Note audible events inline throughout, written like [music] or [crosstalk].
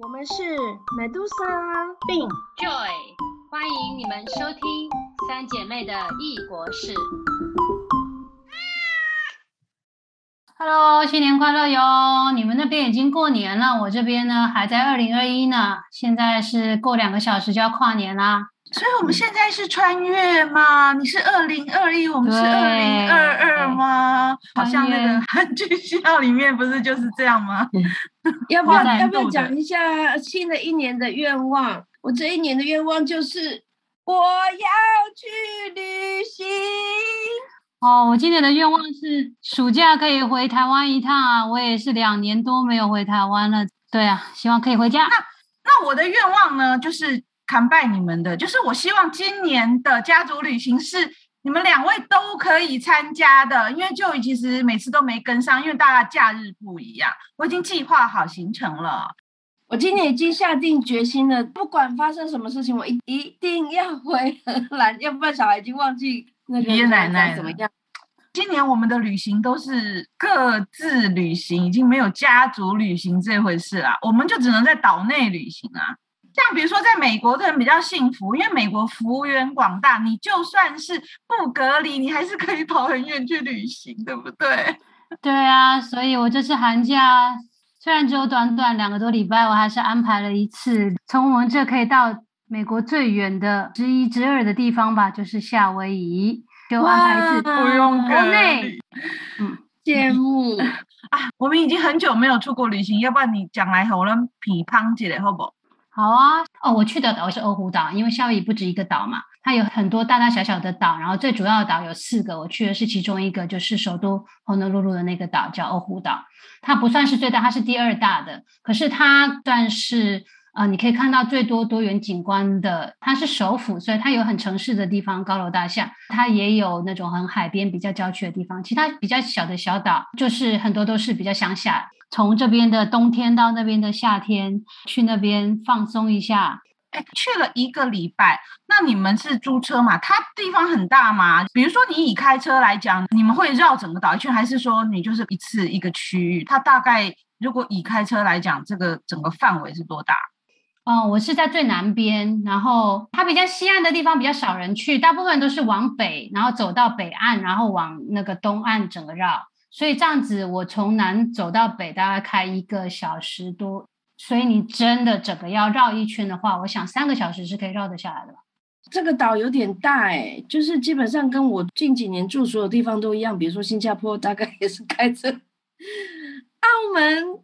我们是美杜莎并 Joy，欢迎你们收听三姐妹的异国事。Hello，新年快乐哟！你们那边已经过年了，我这边呢还在二零二一呢。现在是过两个小时就要跨年啦。所以我们现在是穿越吗？你是二零二一，我们是二零二二吗？好像那个韩剧笑里面不是就是这样吗？[laughs] 要不要要不要讲一下新的一年的愿望？我这一年的愿望就是我要去旅行。哦，我今年的愿望是暑假可以回台湾一趟啊！我也是两年多没有回台湾了。对啊，希望可以回家。那那我的愿望呢，就是。参拜你们的，就是我希望今年的家族旅行是你们两位都可以参加的，因为就其实每次都没跟上，因为大家假日不一样。我已经计划好行程了，我今年已经下定决心了，不管发生什么事情，我一一定要回荷兰，要不然小孩已经忘记那个爷爷奶奶怎么样。今年我们的旅行都是各自旅行，已经没有家族旅行这回事啦，我们就只能在岛内旅行啊。像比如说，在美国的人比较幸福，因为美国幅员广大，你就算是不隔离，你还是可以跑很远去旅行，对不对？对啊，所以我这次寒假虽然只有短短两个多礼拜，我还是安排了一次，从我们这可以到美国最远的之一之二的地方吧，就是夏威夷，就安排一次不用国内。嗯，羡慕啊！我们已经很久没有出国旅行，要不然你讲来和我们比胖起来好不？好好啊，哦，我去的岛是欧胡岛，因为夏威夷不止一个岛嘛，它有很多大大小小的岛，然后最主要的岛有四个，我去的是其中一个，就是首都 honolulu 的那个岛，叫欧胡岛。它不算是最大，它是第二大的，可是它算是呃，你可以看到最多多元景观的。它是首府，所以它有很城市的地方，高楼大厦，它也有那种很海边、比较郊区的地方。其他比较小的小岛，就是很多都是比较乡下。从这边的冬天到那边的夏天，去那边放松一下。哎，去了一个礼拜，那你们是租车嘛？它地方很大吗？比如说你以开车来讲，你们会绕整个岛一圈，还是说你就是一次一个区域？它大概如果以开车来讲，这个整个范围是多大？哦，我是在最南边，然后它比较西岸的地方比较少人去，大部分都是往北，然后走到北岸，然后往那个东岸整个绕。所以这样子，我从南走到北大概开一个小时多。所以你真的整个要绕一圈的话，我想三个小时是可以绕得下来的吧？这个岛有点大哎，就是基本上跟我近几年住所有地方都一样。比如说新加坡，大概也是开车；澳门，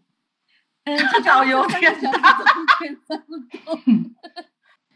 嗯，这 [laughs] [laughs] 岛有点大。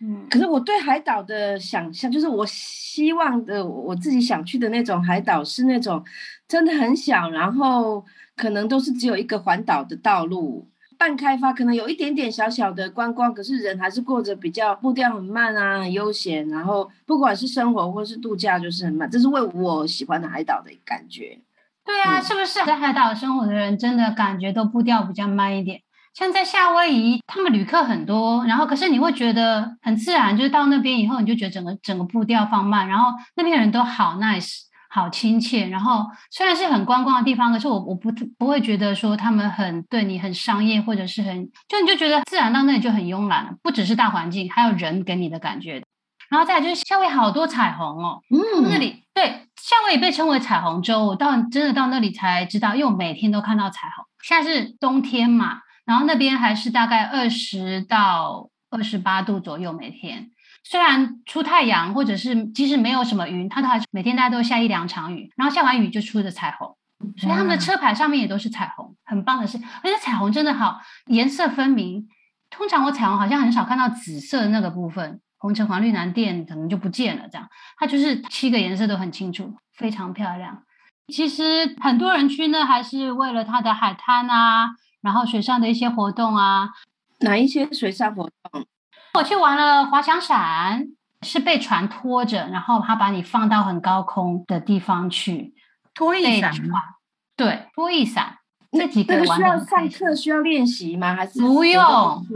嗯，可是我对海岛的想象，就是我希望的，我自己想去的那种海岛是那种真的很小，然后可能都是只有一个环岛的道路，半开发，可能有一点点小小的观光，可是人还是过着比较步调很慢啊，很悠闲，然后不管是生活或是度假，就是很慢，这是为我喜欢的海岛的感觉。对啊，是不是在海岛生活的人真的感觉都步调比较慢一点？像在夏威夷，他们旅客很多，然后可是你会觉得很自然，就是到那边以后，你就觉得整个整个步调放慢，然后那边人都好 nice，好亲切，然后虽然是很观光的地方，可是我我不不会觉得说他们很对你很商业，或者是很就你就觉得自然到那里就很慵懒了，不只是大环境，还有人给你的感觉。然后再就是夏威夷好多彩虹哦，嗯，那里对夏威夷被称为彩虹州，我到真的到那里才知道，因为我每天都看到彩虹。现在是冬天嘛。然后那边还是大概二十到二十八度左右每天，虽然出太阳或者是即使没有什么云，它都还是每天大家都下一两场雨，然后下完雨就出的彩虹，所以他们的车牌上面也都是彩虹，很棒的是，而且彩虹真的好颜色分明。通常我彩虹好像很少看到紫色那个部分，红橙黄绿蓝靛可能就不见了，这样它就是七个颜色都很清楚，非常漂亮。其实很多人去那还是为了它的海滩啊。然后水上的一些活动啊，哪一些水上活动？我去玩了滑翔伞，是被船拖着，然后他把你放到很高空的地方去。拖翼伞对，拖翼伞。这几个需要上课需要练习吗？还是不用？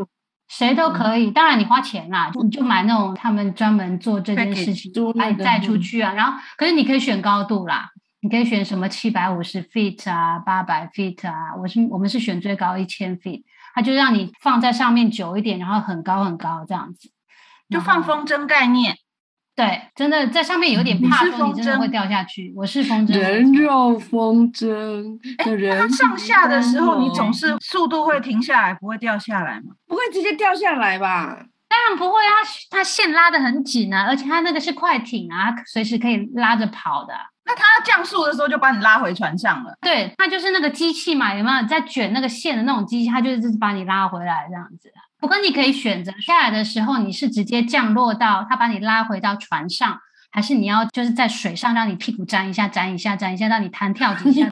谁都可以。当然你花钱啦，你就买那种他们专门做这件事情，把你带出去啊。然后，可是你可以选高度啦。你可以选什么七百五十 feet 啊，八百 feet 啊，我是我们是选最高一千 feet，它就让你放在上面久一点，然后很高很高这样子，就放风筝概念。对，真的在上面有点怕说你真的会掉下去。我是风筝，人肉风筝。哎，它上下的时候，你总是速度会停下来，不会掉下来吗？不会直接掉下来吧？当然不会啊，它线拉的很紧啊，而且它那个是快艇啊，随时可以拉着跑的。那它降速的时候就把你拉回船上了。对，它就是那个机器嘛，有没有在卷那个线的那种机器？它就是把你拉回来这样子。不过你可以选择下来的时候，你是直接降落到它把你拉回到船上，还是你要就是在水上让你屁股粘一下、粘一下、粘一下，让你弹跳几下，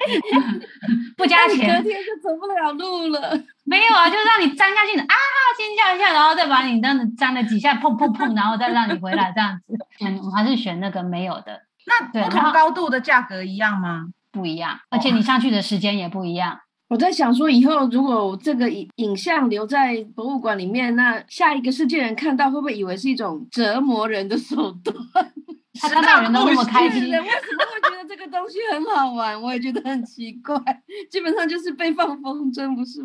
[laughs] 不加钱，隔天就走不了路了。没有啊，就是让你粘下去的啊，尖叫一下，然后再把你这样子沾了几下，砰砰砰，然后再让你回来这样子。嗯，我还是选那个没有的。那不同高度的价格一样吗？不一样，而且你上去的时间也不一样。我在想说，以后如果这个影影像留在博物馆里面，那下一个世界人看到会不会以为是一种折磨人的手段？他看到人都那么开心，为什么会觉得这个东西很好玩？我也觉得很奇怪。基本上就是被放风筝，不是？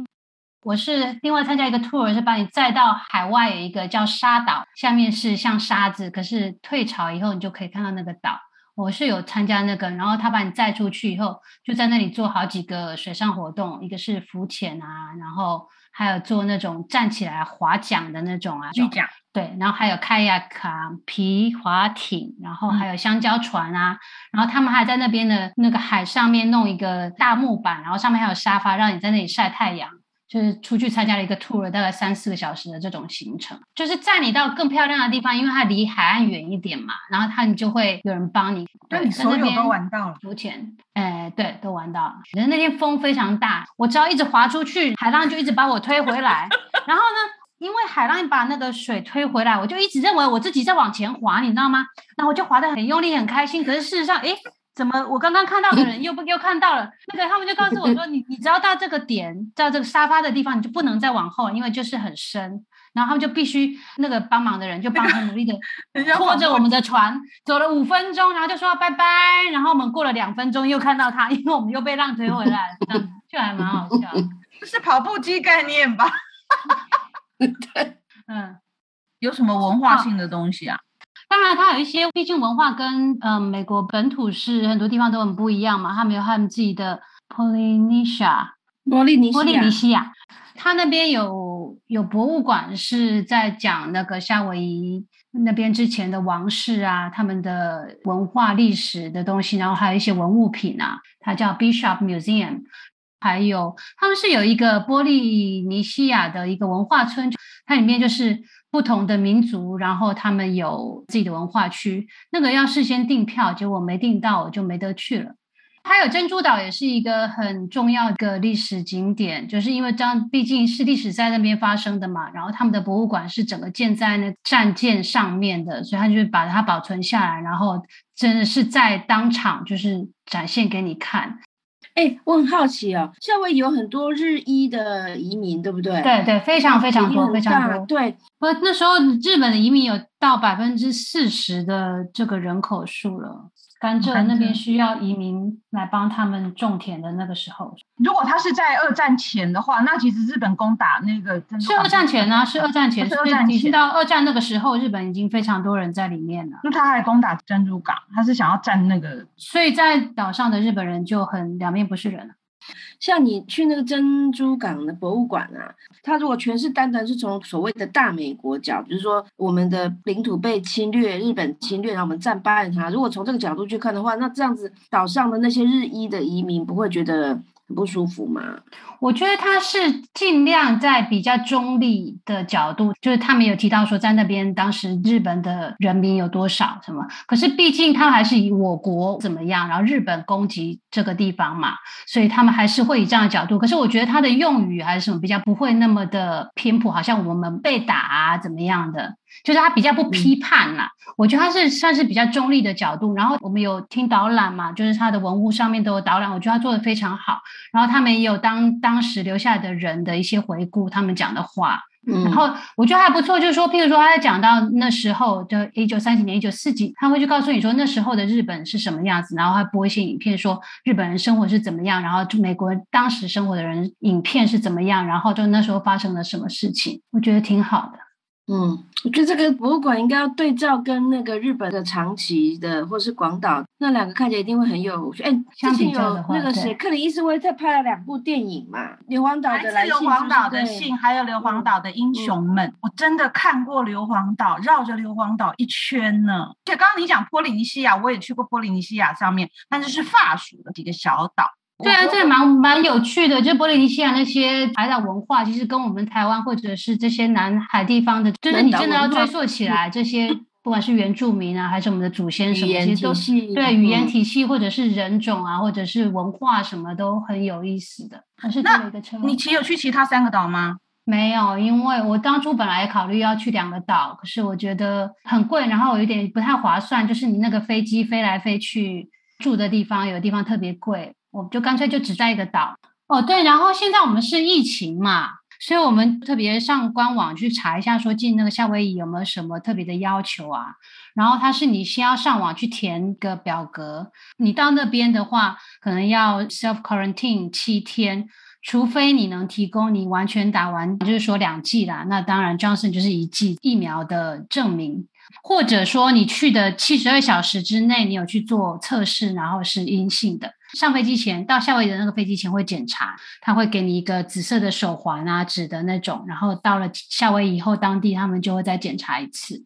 我是另外参加一个 tour，是把你载到海外有一个叫沙岛，下面是像沙子，可是退潮以后你就可以看到那个岛。我是有参加那个，然后他把你载出去以后，就在那里做好几个水上活动，一个是浮潜啊，然后还有做那种站起来划桨的那种啊，划桨对，然后还有开亚卡、皮划艇，然后还有香蕉船啊，然后他们还在那边的那个海上面弄一个大木板，然后上面还有沙发，让你在那里晒太阳。就是出去参加了一个 tour，大概三四个小时的这种行程，就是载你到更漂亮的地方，因为它离海岸远一点嘛，然后它你就会有人帮你。那你所有都玩到了？浮潜，哎，对，都玩到了。可是那天风非常大，我只要一直滑出去，海浪就一直把我推回来。然后呢，因为海浪把那个水推回来，我就一直认为我自己在往前滑，你知道吗？然后我就滑得很用力，很开心。可是事实上，哎。怎么？我刚刚看到的人 [laughs] 又不又看到了？那个他们就告诉我说：“你你只要到这个点，到这个沙发的地方，你就不能再往后，因为就是很深。”然后他们就必须那个帮忙的人就帮很努力的 [laughs] 拖着我们的船走了五分钟，然后就说拜拜。然后我们过了两分钟又看到他，因为我们又被浪推回来了，就还蛮好笑。[laughs] 这是跑步机概念吧？对，嗯，有什么文化性的东西啊？当然，它有一些，毕竟文化跟嗯美国本土是很多地方都很不一样嘛。他们有他们自己的 Polynesia，波利尼波利尼西亚，它那边有有博物馆是在讲那个夏威夷那边之前的王室啊，他们的文化历史的东西，然后还有一些文物品啊，它叫 Bishop Museum。还有他们是有一个波利尼西亚的一个文化村，它里面就是。不同的民族，然后他们有自己的文化区，那个要事先订票，结果没订到，我就没得去了。还有珍珠岛也是一个很重要的历史景点，就是因为这样，毕竟是历史在那边发生的嘛。然后他们的博物馆是整个建在那战舰上面的，所以他就把它保存下来，然后真的是在当场就是展现给你看。哎，我很好奇哦，夏威夷有很多日裔的移民，对不对？对对，非常非常多，非常多。对，我那时候日本的移民有到百分之四十的这个人口数了。甘蔗那边需要移民来帮他们种田的那个时候，如果他是在二战前的话，那其实日本攻打那个是二战前呢，是二战前，所以你听到二战那个时候，日本已经非常多人在里面了。那他还攻打珍珠港，他是想要占那个，所以在岛上的日本人就很两面不是人了。像你去那个珍珠港的博物馆啊，它如果全是单单是从所谓的大美国角，比如说我们的领土被侵略，日本侵略，然后我们战败它，如果从这个角度去看的话，那这样子岛上的那些日裔的移民不会觉得？不舒服吗？我觉得他是尽量在比较中立的角度，就是他们有提到说，在那边当时日本的人民有多少什么，可是毕竟他还是以我国怎么样，然后日本攻击这个地方嘛，所以他们还是会以这样的角度。可是我觉得他的用语还是什么比较不会那么的偏颇，好像我们被打啊怎么样的。就是他比较不批判啦，我觉得他是算是比较中立的角度。然后我们有听导览嘛，就是他的文物上面都有导览，我觉得他做的非常好。然后他们也有当当时留下来的人的一些回顾，他们讲的话，然后我觉得还不错，就是说，譬如说他在讲到那时候就一九三几年、一九四几，他会去告诉你说那时候的日本是什么样子，然后还播一些影片说日本人生活是怎么样，然后美国当时生活的人影片是怎么样，然后就那时候发生了什么事情，我觉得挺好的。嗯，我觉得这个博物馆应该要对照跟那个日本的长崎的，或是广岛那两个看起来一定会很有趣。哎，之前有那个谁，克里伊斯威特拍了两部电影嘛，《硫磺岛的来信》、硫磺岛的信，还有硫磺岛的英雄们。我真的看过硫磺岛，绕着硫磺岛一圈呢。而且刚刚你讲波利尼西亚，我也去过波利尼西亚上面，但是是法属的几个小岛。对啊，这蛮蛮有趣的，就波利尼西亚那些海岛文化，其实跟我们台湾或者是这些南海地方的，就是你真的要追溯起来，这些不管是原住民啊，还是我们的祖先什么，其实都是对语言体系或者是人种啊，或者是文化什么都很有意思的。还是那你其有去其他三个岛吗？没有，因为我当初本来考虑要去两个岛，可是我觉得很贵，然后有点不太划算，就是你那个飞机飞来飞去，住的地方有的地方特别贵。我就干脆就只在一个岛哦，对。然后现在我们是疫情嘛，所以我们特别上官网去查一下，说进那个夏威夷有没有什么特别的要求啊？然后它是你先要上网去填个表格，你到那边的话，可能要 self quarantine 七天，除非你能提供你完全打完，就是说两剂啦，那当然 Johnson 就是一剂疫苗的证明。或者说你去的七十二小时之内，你有去做测试，然后是阴性的。上飞机前到夏威夷的那个飞机前会检查，他会给你一个紫色的手环啊，纸的那种。然后到了夏威夷以后，当地他们就会再检查一次。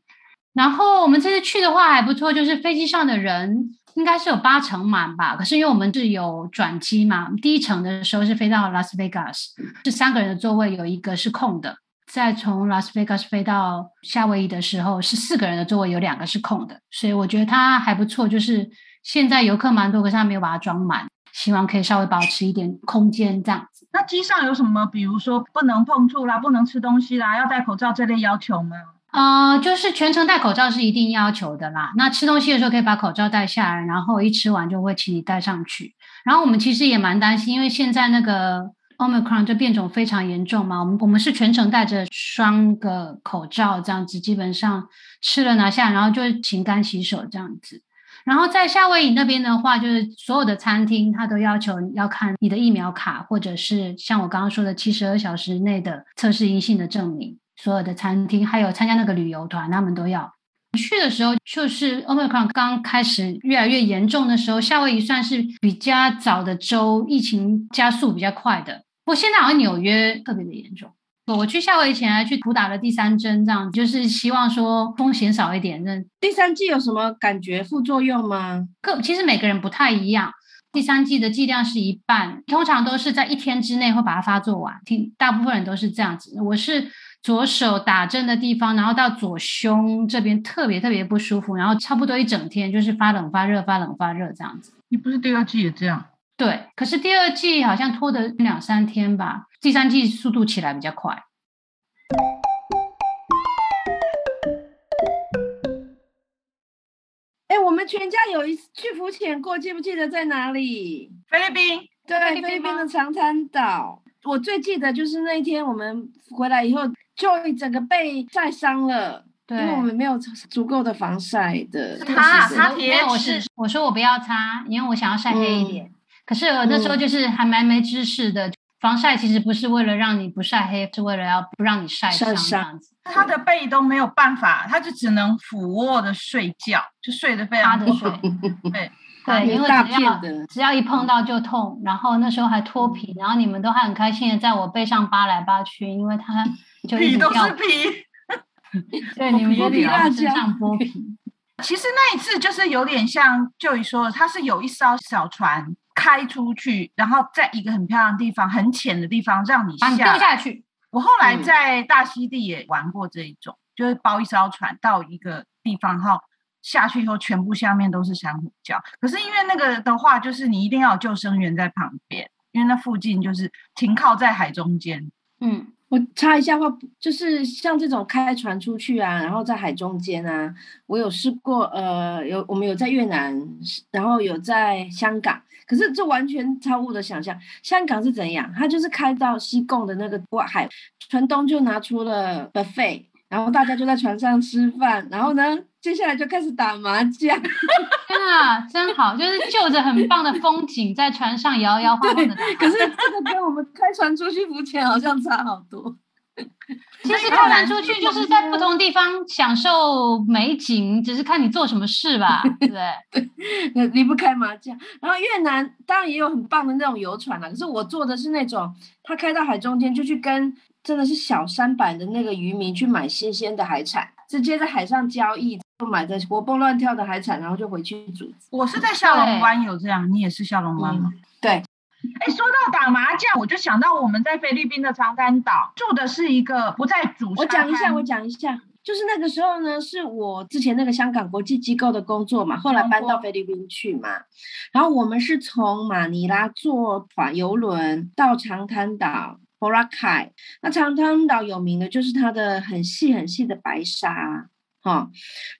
然后我们这次去的话还不错，就是飞机上的人应该是有八成满吧。可是因为我们是有转机嘛，第一程的时候是飞到拉斯维加斯，是三个人的座位，有一个是空的。再从拉斯维加斯飞到夏威夷的时候，是四个人的座位，有两个是空的，所以我觉得它还不错。就是现在游客蛮多，可是他没有把它装满，希望可以稍微保持一点空间这样子。那机上有什么，比如说不能碰触啦，不能吃东西啦，要戴口罩这类要求吗？呃，就是全程戴口罩是一定要求的啦。那吃东西的时候可以把口罩戴下来，然后一吃完就会请你戴上去。然后我们其实也蛮担心，因为现在那个。Omicron 这变种非常严重嘛？我们我们是全程戴着双个口罩，这样子基本上吃了拿下，然后就是勤干洗手这样子。然后在夏威夷那边的话，就是所有的餐厅它都要求要看你的疫苗卡，或者是像我刚刚说的七十二小时内的测试阴性的证明。所有的餐厅还有参加那个旅游团，他们都要。去的时候就是 Omicron 刚开始越来越严重的时候，夏威夷算是比较早的州，疫情加速比较快的。不过现在好像纽约特别的严重。我去夏威夷前还去补打了第三针，这样就是希望说风险少一点。那第三剂有什么感觉副作用吗？各其实每个人不太一样。第三剂的剂量是一半，通常都是在一天之内会把它发作完。挺大部分人都是这样子。我是左手打针的地方，然后到左胸这边特别特别不舒服，然后差不多一整天就是发冷发热发冷发热这样子。你不是第二剂也这样？对，可是第二季好像拖的两三天吧，第三季速度起来比较快。哎，我们全家有一次去浮潜过，记不记得在哪里？菲律宾，对，菲律宾的长滩岛。我最记得就是那一天我们回来以后，就整个被晒伤了，因为我们没有足够的防晒的。擦擦贴，我是我说我不要擦，因为我想要晒黑一点。可是我那时候就是还蛮没知识的，防晒其实不是为了让你不晒黑，是为了要不让你晒伤这样子。他的背都没有办法，他就只能俯卧的睡觉，就睡得非常的睡。对 [laughs] 对，因为只要只要一碰到就痛，然后那时候还脱皮，然后你们都还很开心的在我背上扒来扒去，因为他 [laughs] 就皮都是皮。[laughs] 对，你们就在身上剥皮。其实那一次就是有点像就姨说的，他是有一艘小船。开出去，然后在一个很漂亮的地方、很浅的地方让你下掉下去。我后来在大溪地也玩过这一种，就是包一艘船到一个地方，然后下去以后全部下面都是珊瑚礁。可是因为那个的话，就是你一定要有救生员在旁边，因为那附近就是停靠在海中间。嗯，我插一下话，就是像这种开船出去啊，然后在海中间啊，我有试过，呃，有我们有在越南，然后有在香港，可是这完全超乎我的想象。香港是怎样？他就是开到西贡的那个海，船东就拿出了 buffet，然后大家就在船上吃饭，然后呢，接下来就开始打麻将。[laughs] 天啊，真好，就是就着很棒的风景，在船上摇摇晃晃的。可是这个跟我们开船出去浮潜好像差好多。其实开船出去就是在不同地方享受美景，只是看你做什么事吧，[laughs] 对不对？对，离不开麻将。然后越南当然也有很棒的那种游船啦，可是我坐的是那种，他开到海中间就去跟真的是小三板的那个渔民去买新鲜的海产，直接在海上交易。就买的活蹦乱跳的海产，然后就回去煮。我是在下龙湾有这样，你也是下龙湾吗？对。哎，说到打麻将，我就想到我们在菲律宾的长滩岛住的是一个不在主。我讲一下，我讲一下，就是那个时候呢，是我之前那个香港国际机构的工作嘛，后来搬到菲律宾去嘛。然后我们是从马尼拉坐船游轮到长滩岛 Boracay。那长滩岛有名的就是它的很细很细的白沙。哈，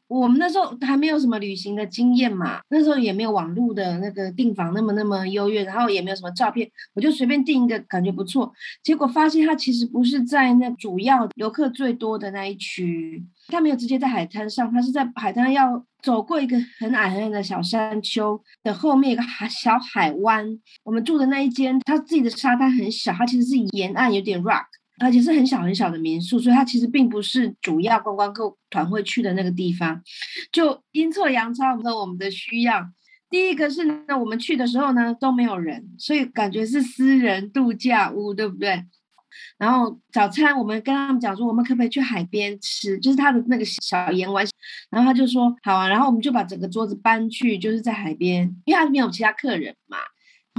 我们那时候还没有什么旅行的经验嘛，那时候也没有网络的那个订房那么那么优越，然后也没有什么照片，我就随便订一个，感觉不错。结果发现它其实不是在那主要游客最多的那一区，它没有直接在海滩上，它是在海滩要走过一个很矮很矮的小山丘的后面一个海小海湾。我们住的那一间，它自己的沙滩很小，它其实是沿岸有点 rock。而且是很小很小的民宿，所以它其实并不是主要观光客团会去的那个地方。就阴错阳差，符合我们的需要。第一个是呢，我们去的时候呢都没有人，所以感觉是私人度假屋，对不对？然后早餐我们跟他们讲说，我们可不可以去海边吃？就是他的那个小盐丸。然后他就说好啊。然后我们就把整个桌子搬去，就是在海边，因为他没有其他客人嘛。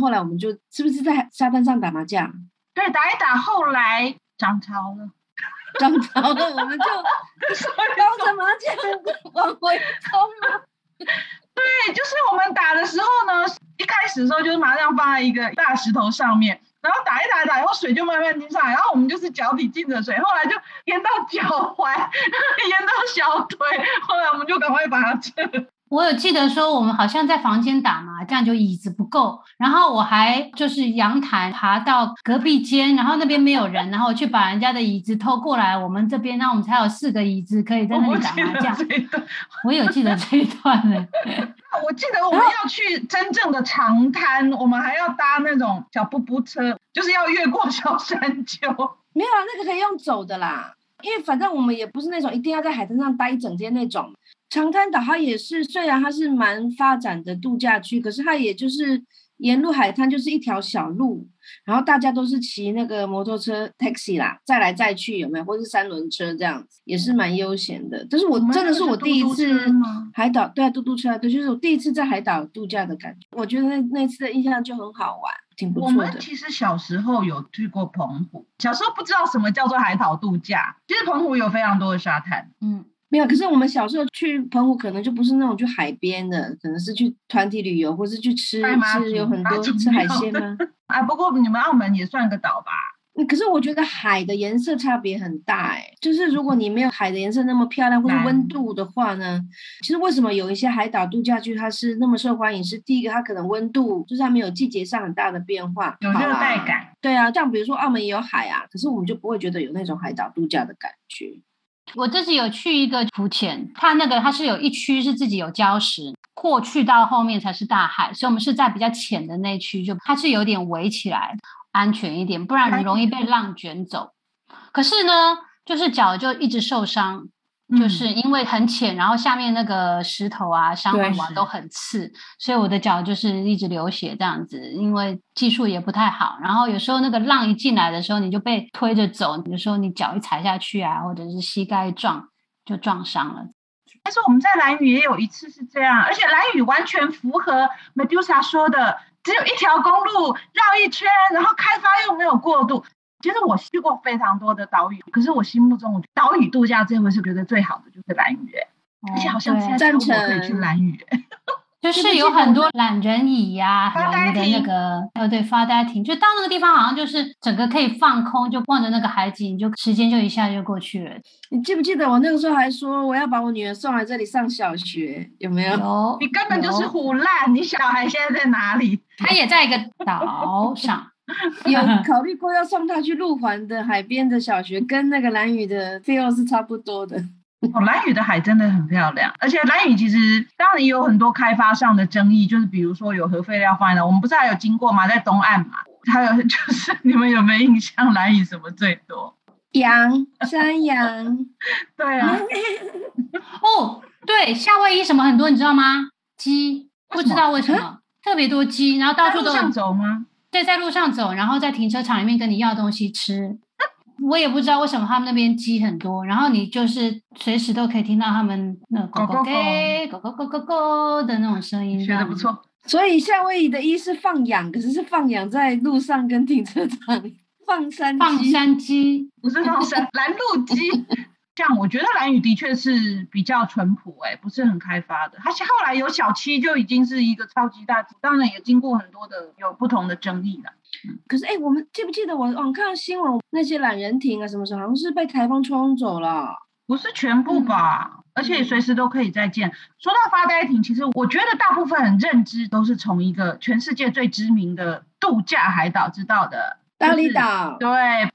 后来我们就是不是在沙滩上打麻将？对，打一打。后来。涨潮了，涨潮了，我们就抱着麻将往回冲啊！[laughs] 对，就是我们打的时候呢，一开始的时候就是麻将放在一个大石头上面，然后打一打打，然后水就慢慢进上来，然后我们就是脚底浸着水，后来就淹到脚踝，[laughs] 淹到小腿，后来我们就赶快把它撤。我有记得说，我们好像在房间打麻将，就椅子不够，然后我还就是阳台爬到隔壁间，然后那边没有人，然后去把人家的椅子偷过来，我们这边，那我们才有四个椅子可以在那里打麻将。我有记得这一段呢。[laughs] 我记得我们要去真正的长滩，我们还要搭那种小布布车，就是要越过小山丘。没有啊，那个可以用走的啦，因为反正我们也不是那种一定要在海滩上待一整天那种。长滩岛它也是，虽然它是蛮发展的度假区，可是它也就是沿路海滩就是一条小路，然后大家都是骑那个摩托车 taxi 啦，再来再去有没有？或是三轮车这样子，也是蛮悠闲的。但是我真的是我第一次海岛，对啊，嘟嘟车，对，就是我第一次在海岛度假的感觉。我觉得那那次的印象就很好玩，挺不错的。我们其实小时候有去过澎湖，小时候不知道什么叫做海岛度假，其实澎湖有非常多的沙滩，嗯。没有，可是我们小时候去澎湖，可能就不是那种去海边的，可能是去团体旅游，或是去吃吃有很多吃海鲜吗？[laughs] 啊，不过你们澳门也算个岛吧？可是我觉得海的颜色差别很大，哎，就是如果你没有海的颜色那么漂亮，或者温度的话呢，其实为什么有一些海岛度假区它是那么受欢迎？是第一个，它可能温度就是它没有季节上很大的变化，有热带感。对啊，像比如说澳门也有海啊，可是我们就不会觉得有那种海岛度假的感觉。我这次有去一个浮潜，它那个它是有一区是自己有礁石，过去到后面才是大海，所以我们是在比较浅的那区，就它是有点围起来，安全一点，不然容易被浪卷走。可是呢，就是脚就一直受伤。就是因为很浅，然后下面那个石头啊、珊瑚啊都很刺，所以我的脚就是一直流血这样子。因为技术也不太好，然后有时候那个浪一进来的时候，你就被推着走，有时候你脚一踩下去啊，或者是膝盖撞就撞伤了。但是我们在蓝屿也有一次是这样，而且蓝屿完全符合 Medusa 说的，只有一条公路绕一圈，然后开发又没有过度。其实我去过非常多的岛屿，可是我心目中岛屿度假这回是觉得最好的就是蓝屿，而且好像现在可以去蓝屿。[laughs] 就是有很多懒人椅呀、发呆人的那亭个呃对发呆亭，就到那个地方好像就是整个可以放空，就望着那个海景，就时间就一下就过去了。你记不记得我那个时候还说我要把我女儿送来这里上小学，有没有？有，你根本就是有胡烂！你小孩现在在哪里？[laughs] 他也在一个岛上。[laughs] 有 [laughs] 考虑过要送他去路环的海边的小学，跟那个蓝屿的费用是差不多的。[laughs] 哦，蓝屿的海真的很漂亮，而且蓝屿其实当然也有很多开发上的争议，就是比如说有核废料放在那，我们不是还有经过吗？在东岸嘛，还有就是你们有没有印象蓝屿什么最多？羊、山羊，对啊，哦，对，夏威夷什么很多，你知道吗？鸡，不知道为什么特别多鸡，然后到处都有在路上走吗？对，在路上走，然后在停车场里面跟你要东西吃。我也不知道为什么他们那边鸡很多，然后你就是随时都可以听到他们那狗狗狗狗给狗狗狗狗狗的那种声音，学的不。错。所以夏威夷的一是放养，可是是放养在路上跟停车场里放山放山鸡，不是放山 [laughs] 拦路鸡。像我觉得蓝屿的确是比较淳朴，哎，不是很开发的。它后来有小七就已经是一个超级大，当然也经过很多的有不同的争议了。可是哎、我们记不记得我我看到新闻，那些懒人亭啊什么时候好像是被台风冲走了。不是全部吧，而且随时都可以再见。说到发呆亭，其实我觉得大部分人认知都是从一个全世界最知名的度假海岛知道的。巴厘就是岛，对，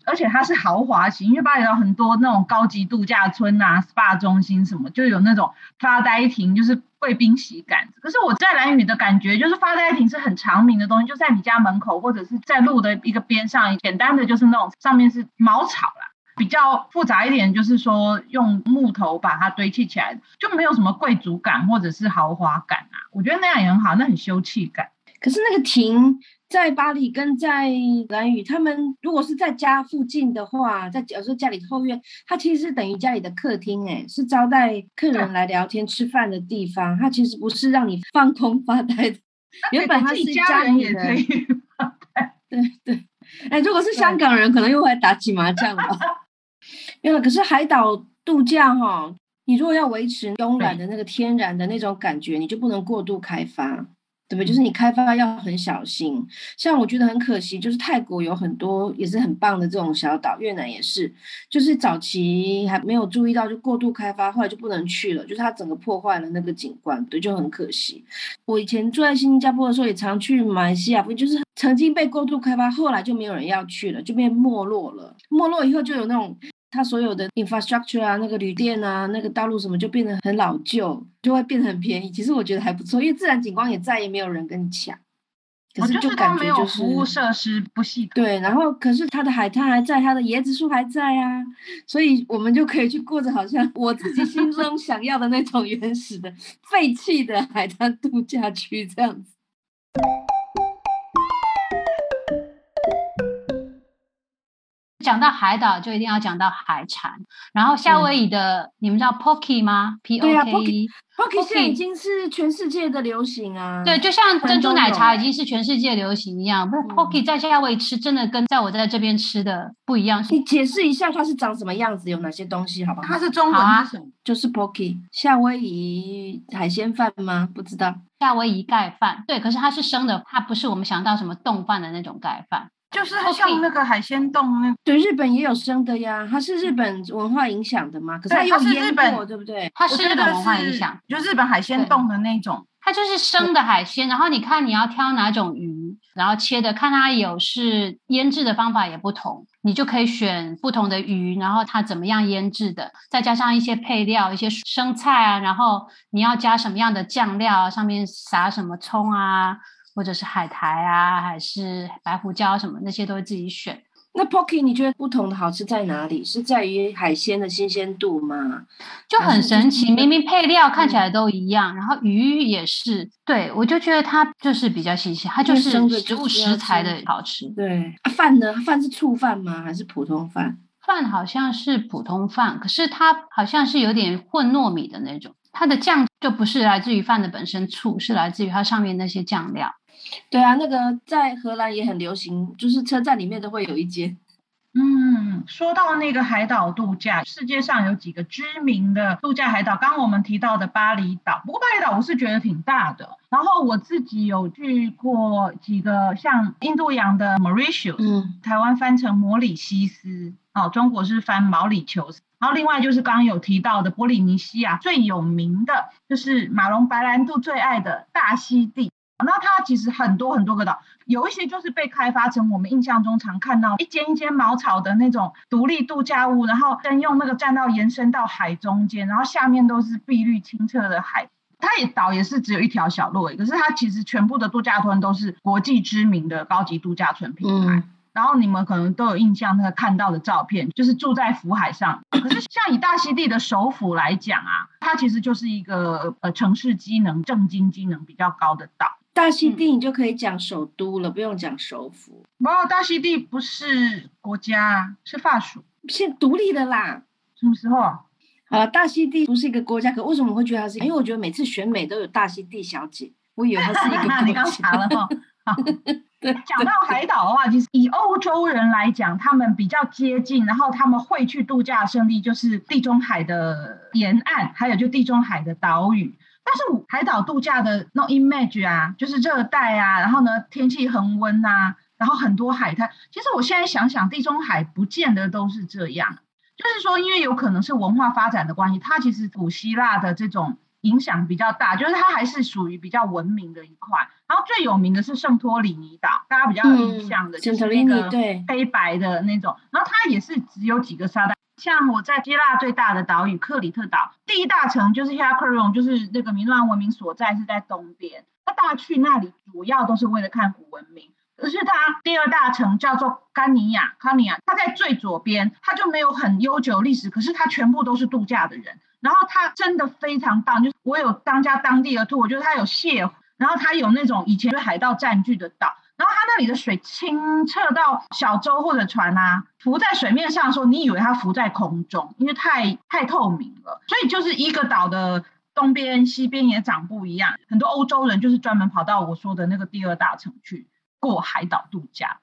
而且它是豪华型，因为巴厘岛很多那种高级度假村啊、SPA 中心什么，就有那种发呆亭，就是贵宾席感。可是我在蓝屿的感觉，就是发呆亭是很长明的东西，就在你家门口或者是在路的一个边上，简单的就是那种上面是茅草啦。比较复杂一点，就是说用木头把它堆砌起来，就没有什么贵族感或者是豪华感啊。我觉得那样也很好，那很休憩感。可是那个亭在巴黎跟在兰屿，他们如果是在家附近的话，在有时候家里后院，它其实是等于家里的客厅，哎，是招待客人来聊天吃饭的地方。它其实不是让你放空发呆的。原本它是家人也可以。[laughs] 对对，哎，如果是香港人，可能又会打起麻将吧。[laughs] 没有，可是海岛度假哈，你如果要维持慵懒的那个天然的那种感觉，你就不能过度开发，对不对？就是你开发要很小心。像我觉得很可惜，就是泰国有很多也是很棒的这种小岛，越南也是，就是早期还没有注意到就过度开发，后来就不能去了，就是它整个破坏了那个景观，对，就很可惜。我以前住在新加坡的时候，也常去马来西亚，就是曾经被过度开发，后来就没有人要去了，就变没落了。没落以后，就有那种它所有的 infrastructure 啊，那个旅店啊，那个道路什么，就变得很老旧，就会变得很便宜。其实我觉得还不错，因为自然景观也再也没有人跟你抢。可是就感觉就是服务设施不系统。对，然后可是它的海滩还在，它的椰子树还在啊，所以我们就可以去过着好像我自己心中 [laughs] 想要的那种原始的废弃的海滩度假区这样子。讲到海岛，就一定要讲到海产。然后夏威夷的，你们知道 Pocky 吗？P 对 O 啊 K Pocky E。Pocky 现在已经是全世界的流行啊。对，就像珍珠奶茶已经经是全世界流行一样，不嗯 Pocky 在夏威夷吃真的跟在我在这边吃的不一样。你解释一下它是长什么样子，有哪些东西，好不好？它是中文是什么？就是 Pocky 夏威夷海鲜饭吗？不知道。夏威夷盖饭，对，可是它是生的，它不是我们想到什么冻饭的那种盖饭。就是像那个海鲜冻那对，日本也有生的呀，它是日本文化影响的嘛，可是它对有腌它是日本过，对不对？它是日本文化影响，就日本海鲜冻的那种。它就是生的海鲜，然后你看你要挑哪种鱼，然后切的，看它有是腌制的方法也不同，你就可以选不同的鱼，然后它怎么样腌制的，再加上一些配料，一些生菜啊，然后你要加什么样的酱料啊，上面撒什么葱啊，或者是海苔啊，还是白胡椒什么那些都会自己选。那 Pocky 你觉得不同的好吃在哪里？是在于海鲜的新鲜度吗？就很神奇，明明配料看起嗯来都一样，然后鱼也是，对我就觉得它就是比较新鲜，它就是生的食物食材的好吃。对，啊饭呢？饭是醋饭吗？还是普通饭？饭好像是普通饭，可是它好像是有点混糯米的那种，它的酱就不是来自于饭的本身醋，是来自于它上面那些酱料。对啊，那个在荷兰也很流行，就是车站里面都会有一间。嗯，说到那个海岛度假，世界上有几个知名的度假海岛，刚刚我们提到的巴厘岛，不过巴厘岛我是觉得挺大的。然后我自己有去过几个，像印度洋的 Mauritius，嗯台湾翻成摩里西斯，哦，中国是翻毛里求斯。然后另外就是刚刚有提到的波利尼西亚最有名的就是马龙白兰度最爱的大溪地。那它其实很多很多个岛，有一些就是被开发成我们印象中常看到一间一间茅草的那种独立度假屋，然后灯用那个栈道延伸到海中间，然后下面都是碧绿清澈的海。它也岛也是只有一条小路而已，可是它其实全部的度假村都是国际知名的高级度假村品牌。然后你们可能都有印象，那个看到的照片就是住在福海上。可是像以大溪地的首府来讲啊，它其实就是一个呃城市机能、政经机能比较高的岛。大溪地你就可以讲首都了，不用讲首府，哇，大溪地不是国家啊，是法属。现独立的啦。什么时候啊？大溪地不是一个国家，可为什么我会觉得它是？因为我觉得每次选美都有大溪地小姐，我以为它是一个国家。你刚查了哈。讲到海岛的话，其实以欧洲人来讲，他们比较接近，然后他们会去度假的胜地就是地中海的沿岸，还有就地中海的岛屿。但是海岛度假的那种 image 啊，就是热带啊，然后呢天气恒温啊，然后很多海滩。其实我现在想想，地中海不见得都是这样，就是说，因为有可能是文化发展的关系，它其实古希腊的这种。影响比较大，就是它还是属于比较文明的一块。然后最有名的是圣托里尼岛，大家比较有印象的，就是那个对黑白的那种。然后它也是只有几个沙滩，像我在希腊最大的岛屿克里特岛，第一大城就是 h e r a k r o n 就是那个米诺安文明所在是在东边。那大家去那里主要都是为了看古文明。可是它第二大城叫做甘尼亚，康尼亚，它在最左边，它就没有很悠久历史，可是它全部都是度假的人。然后它真的非常棒，就是我有当家当地的兔，我觉得它有蟹，然后它有那种以前被海盗占据的岛，然后它那里的水清澈到小舟或者船啊浮在水面上的时候，你以为它浮在空中，因为太太透明了。所以就是一个岛的东边、西边也长不一样。很多欧洲人就是专门跑到我说的那个第二大城去过海岛度假。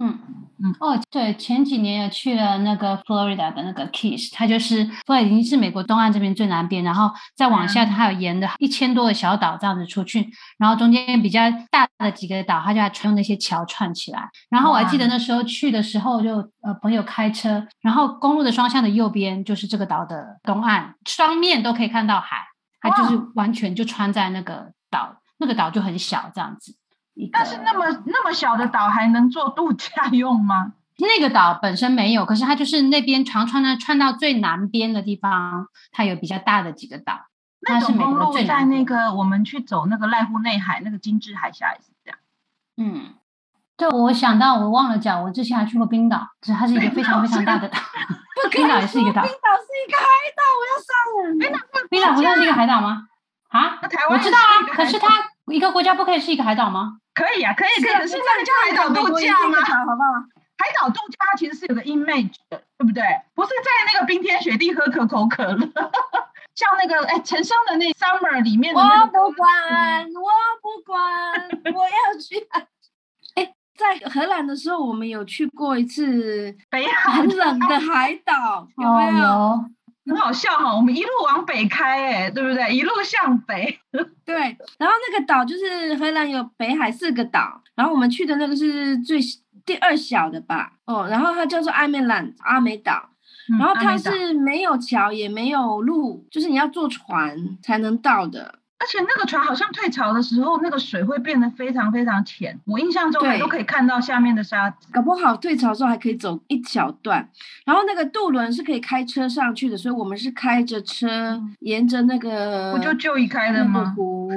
嗯嗯哦，对，前几年也去了那个 Florida 的那个 Keys，它就是不已经是美国东岸这边最南边，然后再往下，它有沿着一千多个小岛这样子出去，然后中间比较大的几个岛，它就还用那些桥串起来。然后我还记得那时候去的时候，就呃朋友开车，然后公路的双向的右边就是这个岛的东岸，双面都可以看到海，它就是完全就穿在那个岛，那个岛就很小这样子。但是那么那么小的岛还能做度假用吗？那个岛本身没有，可是它就是那边长串的串到最南边的地方，它有比较大的几个岛。那种公路在那个个我们去走那个濑户内海那个金致海峡也是这样。嗯，对，我想到我忘了讲，我之前还去过冰岛，只是它是一个非常非常大的岛。[laughs] 冰岛也是一个岛，冰岛是一个海岛，我要上了。冰岛冰岛不像是一个海岛吗？啊？台湾我知道啊，可是它一个国家不可以是一个海岛吗？可以啊，可以可以，是那个叫海岛度假吗？好不好？海岛度假它其实是有个 image 的，对不对？不是在那个冰天雪地喝可口可乐，[laughs] 像那个哎陈升的那 summer 里面的我不管，我不管，我要去。[laughs] 哎，在荷兰的时候，我们有去过一次北很冷的海岛，有没有？很好笑哈，我们一路往北开，哎，对不对？一路向北。[laughs] 对，然后那个岛就是荷兰有北海四个岛，然后我们去的那个是最第二小的吧？哦，然后它叫做艾美兰阿美岛，然后它是没有桥也没有路，就是你要坐船才能到的。而且那个船好像退潮的时候，那个水会变得非常非常浅。我印象中还都可以看到下面的沙子。搞不好退潮的时候还可以走一小段。然后那个渡轮是可以开车上去的，所以我们是开着车沿着那个不就就一开的吗？湖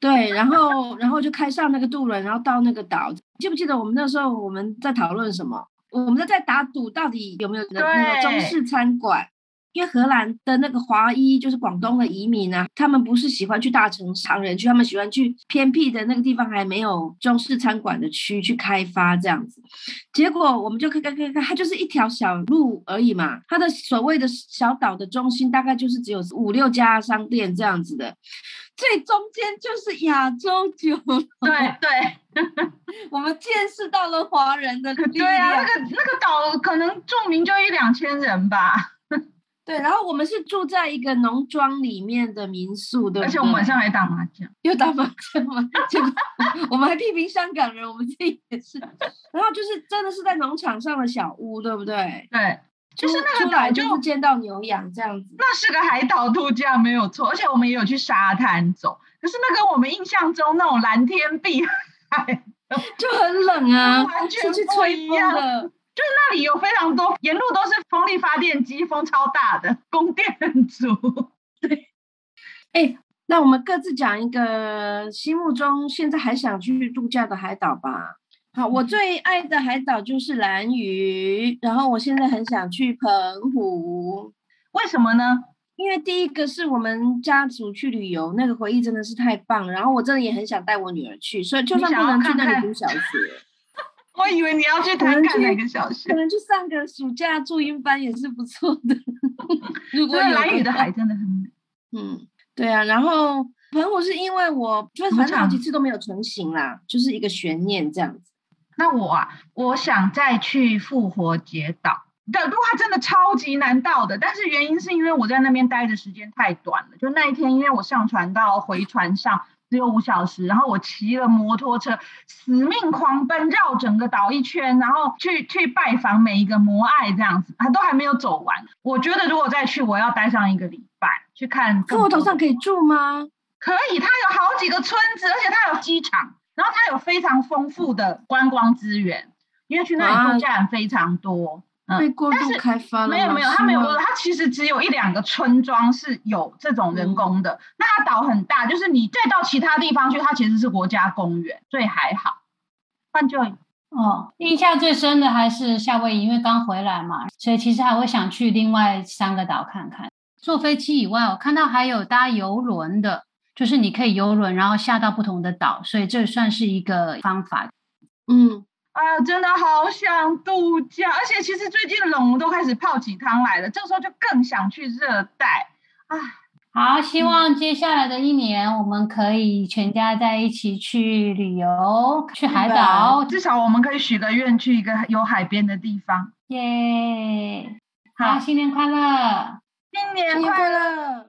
对，然后然后就开上那个渡轮，然后到那个岛。记不记得我们那时候我们在讨论什么？我们在在打赌，到底有没有那个中式餐馆？因为荷兰的那个华裔就是广东的移民啊，他们不是喜欢去大城市常人区，他们喜欢去偏僻的那个地方，还没有中式餐馆的区去开发这样子。结果我们就看看看看，它就是一条小路而已嘛。它的所谓的小岛的中心大概就是只有五六家商店这样子的。最中间就是亚洲酒楼，对对 [laughs] 我们见识到了华人的力对啊，那量。个那个岛可能住民就一两千人吧，对，然后我们是住在一个农庄里面的民宿，对不对？而且我们晚上还打麻将。又打麻将嘛，[laughs] 结果我们还批评香港人，我们自己也是。然后就是真的是在农场上的小屋，对不对？对，就是那个岛就就是见到牛羊这样子。那是个海岛度假没有错，而且我们也有去沙滩走，可是那跟我们印象中那种蓝天碧海，[laughs] 就很冷啊，[laughs] 完全去不一样的。就是那里有非常多，沿路都是风力发电机，风超大的供电很足。[laughs] 对。哎，那我们各自讲一个心目中现在还想去度假的海岛吧。好，我最爱的海岛就是蓝屿，然后我现在很想去澎湖。为什么呢？因为第一个是我们家族去旅游，那个回忆真的是太棒了。然后我真的也很想带我女儿去，所以就算不能去那里读小学，我以为你要去谈能去看哪个小学可。能去上个暑假注音班也是不错的。[laughs] 如果有所以蓝雨的海真的很美。嗯，对啊。然后澎湖是因为我就是反正好几次都没有成型啦，就是一个悬念这样子。那我啊，我想再去复活节岛的路，它真的超级难到的。但是原因是因为我在那边待的时间太短了，就那一天，因为我上船到回船上只有五小时，然后我骑了摩托车，死命狂奔，绕整个岛一圈，然后去去拜访每一个摩爱这样子，他都还没有走完。我觉得如果再去，我要待上一个礼拜去看更复活多的。岛上可以住吗？可以，它有好几个村子，而且它有机场，然后它有非常丰富的观光资源，因为去那里啊度假人非常多。被过度开发了吗？没有没有，它没有过，它其实只有一两个村庄是有这种人工的。那它岛很大，就是你再到其他地方去，它其实是国家公园，所以还好。换就哦，印象最深的还是夏威夷，因为刚回来嘛，所以其实还会想去另外三个岛看看。坐飞机以外，我看到还有搭游轮的，就是你可以游轮，然后下到不同的岛，所以这算是一个方法。嗯，哎呀，真的好想度假，而且其实最近冷，我都开始泡起汤来了，这时候就更想去热带。啊，好，希望接下来的一年，我们可以全家在一起去旅游，去海岛，至少我们可以许个愿，去一个有海边的地方。耶！好好，新年快乐！新年快！乐！